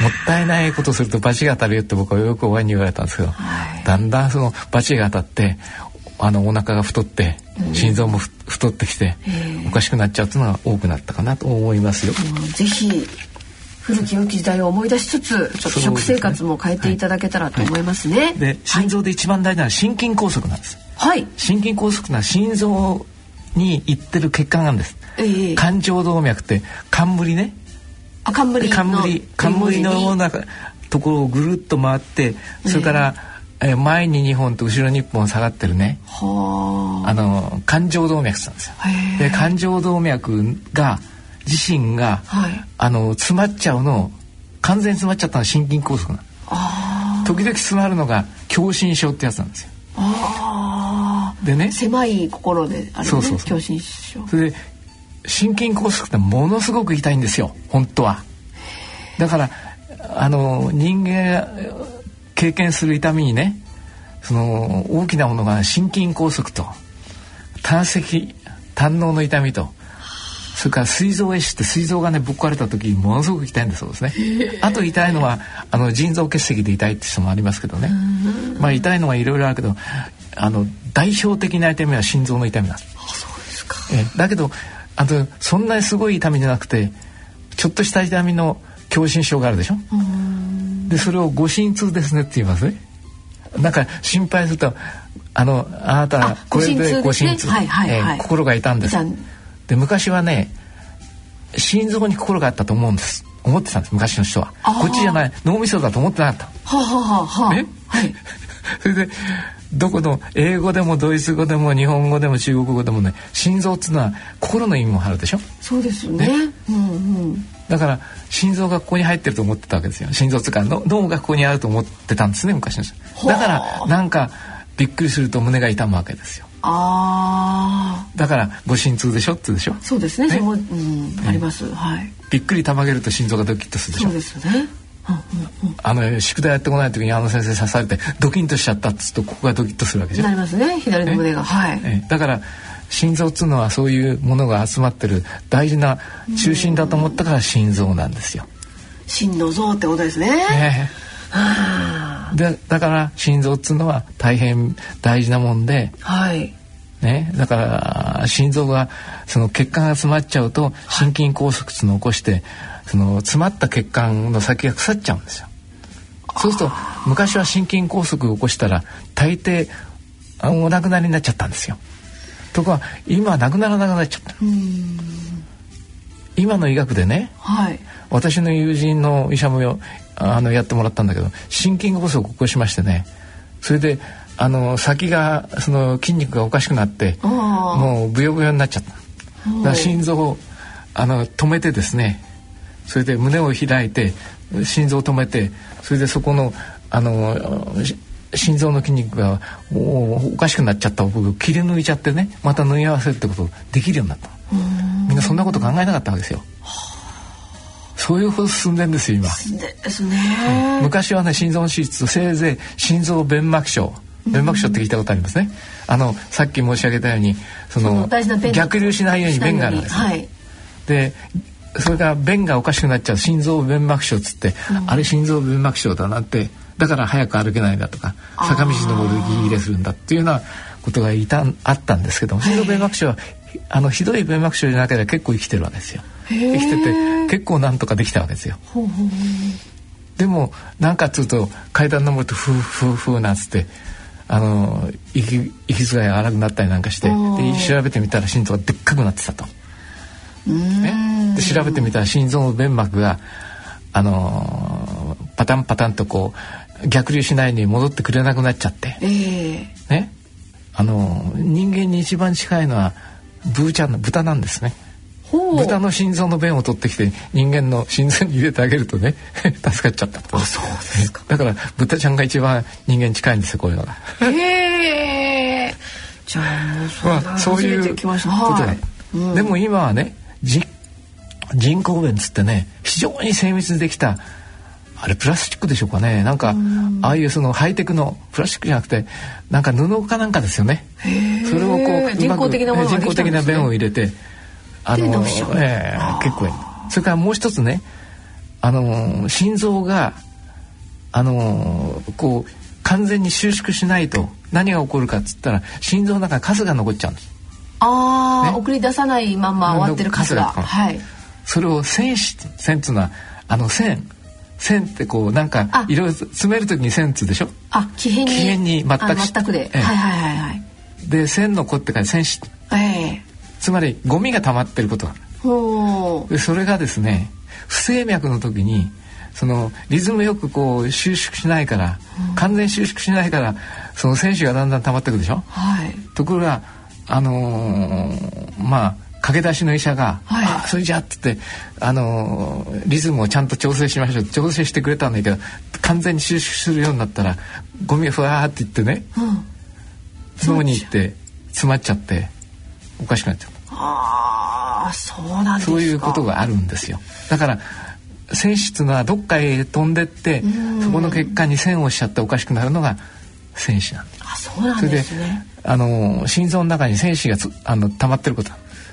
もったいないことすると罰が当たるよって僕はよく親に言われたんですけど、はい、だんだんその罰が当たってあのお腹が太って心臓も太ってきて、おかしくなっちゃうっていうのが多くなったかなと思いますよ。ぜひ古き良き時代を思い出しつつちょっと食生活も変えていただけたらと思いますね。はいはい、で心臓で一番大事なのは心筋梗塞なんです。はい。心筋梗塞な心臓に行ってる血管なんです。えー、冠状動脈って冠ね。あ冠冠冠のようなところをぐるっと回ってそれから、えーえ前に2本と後ろに1本下がってるねあの冠状動脈なんですよ。で冠状動脈が自身が、はい、あの詰まっちゃうの完全に詰まっちゃったのは心筋梗塞なの。時々詰まるのが狭心症ってやつなんですよ。でね狭い心である、ね、そうそうそう狭心症。それで心筋梗塞ってものすごく痛いんですよ本当は。だからあの人間経験する痛みにねその大きなものが心筋梗塞と胆石胆のの痛みとそれから膵臓壊死って膵臓がねぶっ壊れた時ものすごく痛いんだそうですね。あと痛いのはあの腎臓結石で痛いって人もありますけどね。まあ痛いのはいろいろあるけどあの代表的な痛みは心臓の痛みなんです。あそうですか。えだけどあとそんなにすごい痛みじゃなくてちょっとした痛みの狭心症があるでしょ？でそれをご心痛ですねって言います？ね。なんか心配するとあのあなたこれでご心痛、ね？えー、心が痛んです。で昔はね心臓に心があったと思うんです。思ってたんです昔の人は。こっちじゃない。脳みそだと思ってなかった。はははは。はい、それでどこの英語でもドイツ語でも日本語でも中国語でもね心臓っていうのは心の意味もあるでしょ？そうですよね、ね、うんうん。だから心臓がここに入ってると思ってたわけですよ。心臓つか脳がここにあると思ってたんですね昔の人。だからなんかびっくりすると胸が痛むわけですよ。ああだからご心痛でしょ？ってでしょ？そうですね。ね？そうん、あります、はい。びっくりたまげると心臓がドキッとするでしょ？そうですよねあの宿題やってこない時にあの先生刺されてドキンとしちゃったっつとここがドキッとするわけじゃなりますね。左の胸が。はい。だから心臓っつうのはそういうものが集まってる大事な中心だと思ったから心臓なんですよ。心の臓ってことですね。ねでだから心臓っつうのは大変大事なもんで、はい、ね、だから心臓がその血管が詰まっちゃうと心筋梗塞っていうのを起こして、その詰まった血管の先が腐っちゃうんですよ。そうすると昔は心筋梗塞を起こしたら大抵お亡くなりになっちゃったんですよ。とか今なくならなくなっちゃった。今の医学でね、はい、私の友人の医者もあのやってもらったんだけど心筋梗塞を起こしましてねそれであの先がその筋肉がおかしくなってもうブヨブヨになっちゃった。だから心臓をあの止めてですねそれで胸を開いて心臓を止めてそれでそこのあの心臓の筋肉がおかしくなっちゃった僕切り抜いちゃってねまた縫い合わせるってことできるようになったみんなそんなこと考えなかったわけですよ。そういうほど進んでんですよ今。ですね、うん、昔はね心臓の手術せいぜい心臓弁膜症。弁膜症って聞いたことありますね。あのさっき申し上げたようにその逆流しないように弁があるんです、ね、はい、でそれが弁がおかしくなっちゃう。心臓弁膜症っつって、うん、あれ心臓弁膜症だなってだから早く歩けないんだとか坂道登る息切れするんだっていうようなことがいたあったんですけども心臓弁膜症はあのひどい弁膜症じゃなければ結構生きてるわけですよ。生きてて結構なんとかできたわけですよ。でもなんかっつうと階段登るとフーフーフーなんつってあの息息遣いが荒くなったりなんかしてで調べてみたら心臓がでっかくなってたと。ね、で調べてみたら心臓の弁膜があのー、パタンパタンとこう逆流しないに戻ってくれなくなっちゃって、えー、ね。あのー、人間に一番近いのはブーちゃんの豚なんですね。豚の心臓の弁を取ってきて人間の心臓に入れてあげるとね 助かっちゃったあそうですか。だから豚ちゃんが一番人間近いんですよこういうのが。へえ。じゃあもうそ,、まあ、そういうことだ、はいうん、でも今はね人人工弁つってね非常に精密にできたあれプラスチックでしょうかね。なんかああいうそのハイテクのプラスチックじゃなくてなんか布かなんかですよね。それをこう人工的なもの人工的な弁を入れてあの、えー、結構それからもう一つねあの心臓があのこう完全に収縮しないと何が起こるかっつったら心臓の中にカスが残っちゃうんです。ああ、ね、送り出さないまま終わってるカスが。はい。それを線線っつうのはあの線線ってこうなんかいろいろ詰める時に線つでしょ？あ、気変に。気変に全く全くで。ええ、はいはいはいはい。で線の子ってから線子。ええつまりゴミが溜まってることがある。でそれがですね不整脈の時にそのリズムよくこう収縮しないから、うん、完全収縮しないからその選手がだんだん溜まってくるでしょ、はい、ところがあのー、まあ駆け出しの医者が「はい、あそれじゃ」って言って、あのー、リズムをちゃんと調整しましょう調整してくれたんだけど完全に収縮するようになったらゴミがふわーっていってね、うん、脳に行って詰まっちゃっておかしくなっちゃう。ああそうなんそういうことがあるんですよ。だから繊維質がどっかへ飛んでってそこの血管に線をしちゃっておかしくなるのが繊維なんです。あそうなんですね。あの心臓の中に繊維がつあの溜まってること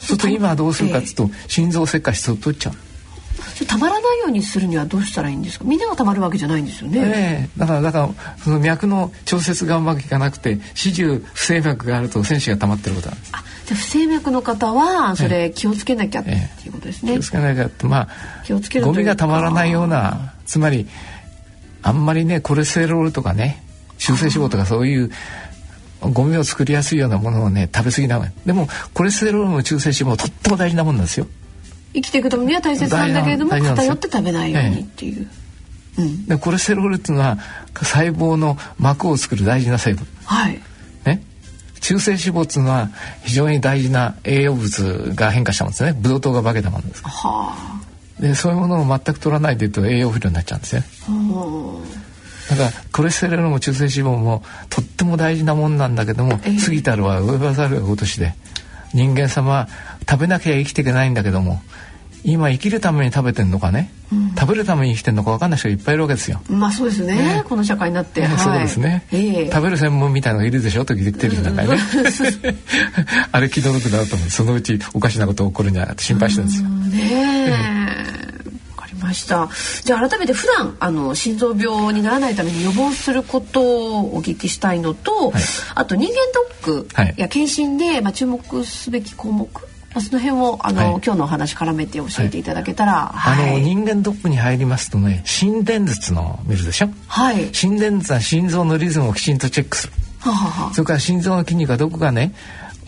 すると今どうするかっつうと、えー、心臓切開質を取っちゃう。たまらないようにするにはどうしたらいいんですか？みんながたまるわけじゃないんですよね、えー、だからだからその脈の調節がうまくいかなくて始終不整脈があると繊維が溜まってることなんです。あじゃ不整脈の方はそれ気をつけなきゃっていうことですね、えー、気をつけなきゃってまあ気をつけるゴミがたまらないようなつまりあんまりねコレステロールとかね中性脂肪とかそういうゴミを作りやすいようなものをね食べ過ぎなでもコレステロールも中性脂肪とっても大事なもんなんですよ。生きていくためには大切なんだけれども偏って食べないようにっていう、ええ、うん、でコレステロールっていうのは細胞の膜を作る大事な成分。はい。ね。中性脂肪っていうのは非常に大事な栄養物が変化したものですね。ブドウ糖が化けたものですはあ。でそういうものを全く取らないでいると栄養不良になっちゃうんですねだからコレステロールも中性脂肪もとっても大事なもんなんだけども、えー、過ぎたるは上ばざるが落としで人間様は食べなきゃ生きていけないんだけども今生きるために食べてんのかね、うん、食べるために生きてんのか分かんない人がいっぱいいるわけですよ。まあそうですね、ね。この社会になって、ねはい、そうですね、えー、食べる専門みたいのがいるでしょ？と言ってる中にね、あれ気の毒だと思う。そのうちおかしなこと起こるんじゃないかと心配してるんですよ。ねました。じゃあ改めて普段あの心臓病にならないために予防することをお聞きしたいのと、はい、あと人間ドックや検診で、まあ、注目すべき項目その辺をあの、はい、今日のお話絡めて教えていただけたら、はい、あの人間ドックに入りますとね心電図の見るでしょ、はい、心電図は心臓のリズムをきちんとチェックする。はははそれから心臓の筋肉がどこかね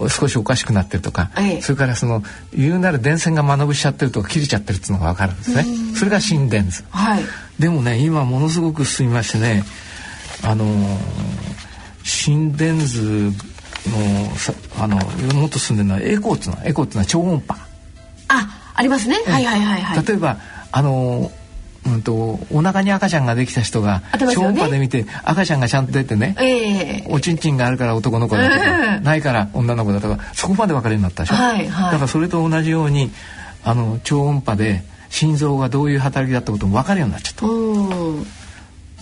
少しおかしくなってるとか、ええ、それからその言うなら電線が間延びしちゃってるとか切れちゃってるっていうのが分かるんですね。それが心電図、はい、でもね今ものすごく進みましてねあのー、心電図のさあのもっと進んでるのはエコーっていうのはエコーっていうのは超音波。あありますね、はいはいはいはい。例えばあのうんとお腹に赤ちゃんができた人が、超音波で見て赤ちゃんがちゃんと出てね、えー、おちんちんがあるから男の子だとか、えー、ないから女の子だとかそこまで分かるようになったでしょ、はいはい、だからそれと同じようにあの超音波で心臓がどういう働きだったことも分かるようになっちゃった。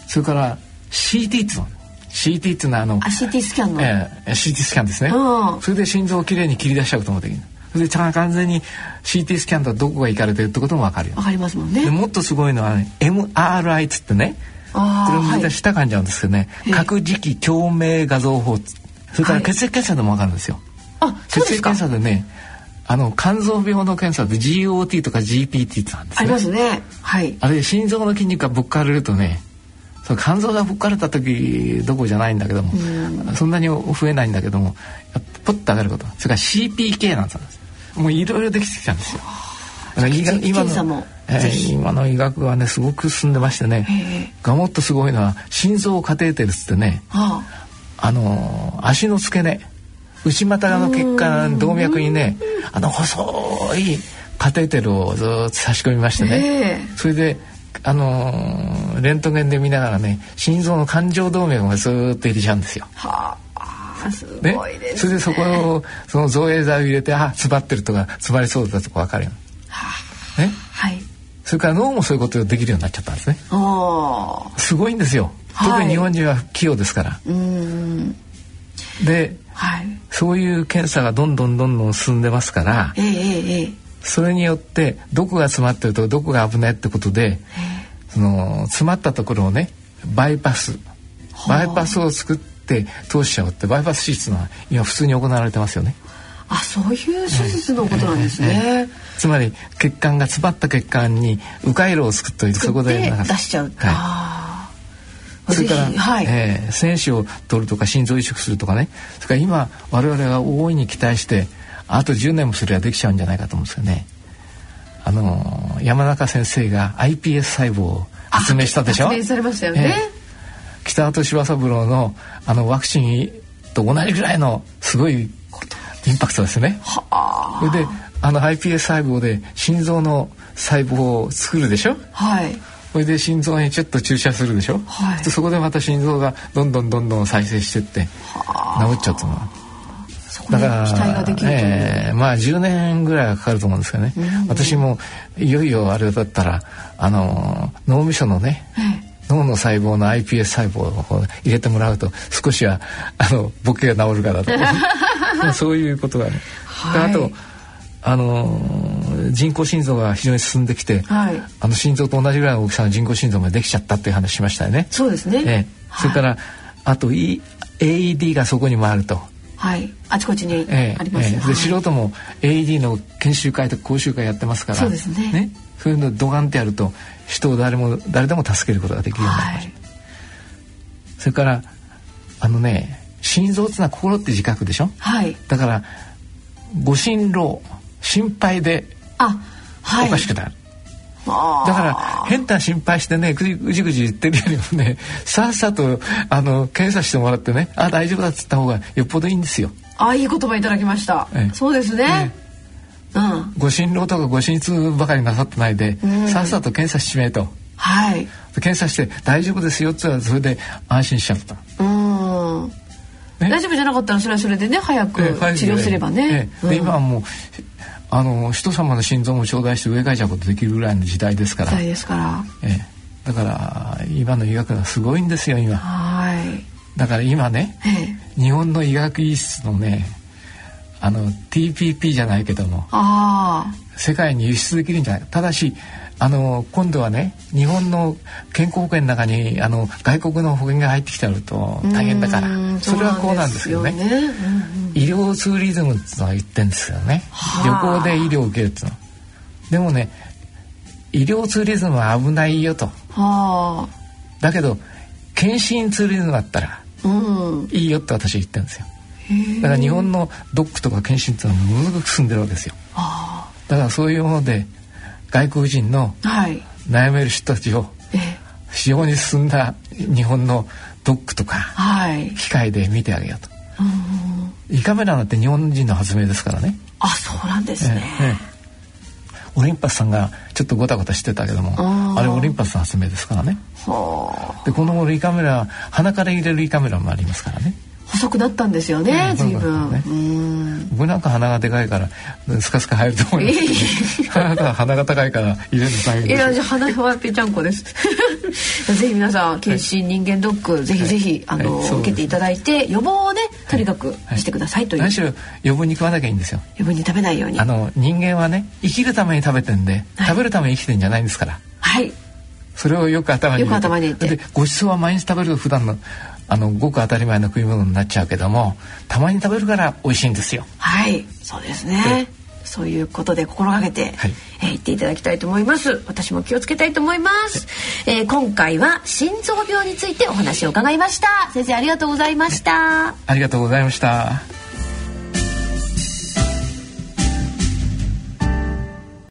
それから CT っていうの CT っていうのはあのあ CT スキャンの、えー、CT スキャンですね、うん、それで心臓をきれいに切り出しちゃうこともできるそれで完全に CT スキャンとどこが行かれてるってことも分かるよ分かりますもんね。もっとすごいのは、ね、MRI っつってねこれも出した感じなんですけどね、はい、核磁気共鳴画像法。それから血液検査でも分かるんですよ、はい、あ血液検査でねあの肝臓病の検査で GOT とか GPT ってなんですね。ありますね。はい。あれ心臓の筋肉がぶっかれるとねその肝臓がぶっかれた時どこじゃないんだけども、そんなに増えないんだけどもポッと上がること。それから CPK なんですもういろいろできてきたんですよ。だから今の、えー、今の医学はねすごく進んでましてね。がもっとすごいのは心臓カテーテルっつってねあの足の付け根内股の血管動脈にねあの細いカテーテルをずっと差し込みましてね。それであのー、レントゲンで見ながらね心臓の冠状動脈がずっと入れちゃうんですよ。はあね、それでそこをその造影剤を入れてあ詰まってるとか詰まりそうだとか分かるよ。はあ、ね、はい。それから脳もそういうことができるようになっちゃったんですね。すごいんですよ。特に日本人は器用ですから。はい、で、はい、そういう検査がどんどんどんどん進んでますから、えー、えー、それによってどこが詰まってるとかどこが危ないってことで、その詰まったところをねバイパス。バイパスを作って通しちゃうってバイパス手術は今普通に行われてますよね。あそういう手術のことなんですね。つまり血管が詰まった血管に迂回路を作っといてそこで出しちゃう。はい。それから、はい、えー、選手を取るとか心臓移植するとかねそれから今我々が大いに期待してあと10年もすればできちゃうんじゃないかと思うんですよね。あの山中先生が iPS 細胞を発明したでしょ？発明されましたよね。えー、北里柴三郎のあのワクチンと同じぐらいのすごいインパクトですね。それであの iPS 細胞で心臓の細胞を作るでしょ？はい。それで心臓にちょっと注射するでしょ？はい。そこでまた心臓がどんどんどんどん再生してって治っちゃうと思う。だから期待ができるえー、まあ10年ぐらいはかかると思うんですけどね、私もいよいよあれだったらあの脳みそのね、脳の細胞の iPS 細胞を入れてもらうと少しはあのボケが治るからと。そういうことがね。はい、あとあの人工心臓が非常に進んできて、はい、あの心臓と同じぐらいの大きさの人工心臓ができちゃったっていう話しましたよね。そうですね。えー、それから、はい、あと、e、AED がそこにもあると。はい、あちこちにあります、えええ、で素人も AED の研修会とか講習会やってますから。そうですね。ねそういうのドガンってやると人を誰も誰でも助けることができるようになりました、はい、それからあのね心臓っていうのは心って自覚でしょ、はい、だからご心労心配でおかしくなる、だから変な心配してねぐじぐじ言ってるよりもねさっさとあの検査してもらってねあ大丈夫だっつった方がよっぽどいいんですよ。あいい言葉いただきました。ええ、そうですね。うん、ご心労とかご心痛ばかりなさってないで、うん、さっさと検査しちめえと。はい。検査して大丈夫ですよってそれで安心しちゃった。うん。ね、大丈夫じゃなかったらそれはそれでね早く治療すればね。で今はもうあの人様の心臓も頂戴して植え替えちゃうことできるぐらいの時代ですから。時代ですから。ええ、だから今の医学はすごいんですよ今。はい。だから今ね、ええ、日本の医学医室のねあの TPP じゃないけども。世界に輸出できるんじゃない。ただしあの今度はね日本の健康保険の中にあの外国の保険が入ってきてると大変だから。それはこうなんですよね、ねうんうん、医療ツーリズムっていうのは言ってんですよね。旅行で医療を受けるっていうの。でもね医療ツーリズムは危ないよと。だけど検診ツーリズムだったらいいよって私は言ってるんですよだから日本のドックとか検診っていうのはものすごく進んでるわけですよだからそういうもので外国人の悩める人たちを非常に進んだ日本のドックとか機械で見てあげようと。胃カメラなんて日本人の発明ですからね。あ、そうなんですね。ええオリンパスさんがちょっとごたごたしてたけどもあれオリンパスの発明ですからね。でこの胃カメラ鼻から入れる胃カメラもありますからね。細くなったんですよね、随分、ね、僕なんか鼻がでかいからスカスカ入ると思います。けど鼻が高いから入れるの大変いやじゃ鼻はぺちゃんこです。ぜひ皆さん検診人間ドックぜひぜひあの、受けていただいて予防をねとにかくしてくださいという、何しろ余分に食わなきゃいいんですよ。余分に食べないように。あの人間はね生きるために食べてんで、食べるために生きてんじゃないんですから。はい。それをよく頭によく頭に入れて。ごちそうは毎日食べる普段のあのごく当たり前の食い物になっちゃうけどもたまに食べるから美味しいんですよ。はいそうですね。そういうことで心がけて、はい、えー、言っていただきたいと思います。私も気をつけたいと思います、えー、今回は心臓病についてお話を伺いました。先生ありがとうございました、ありがとうございました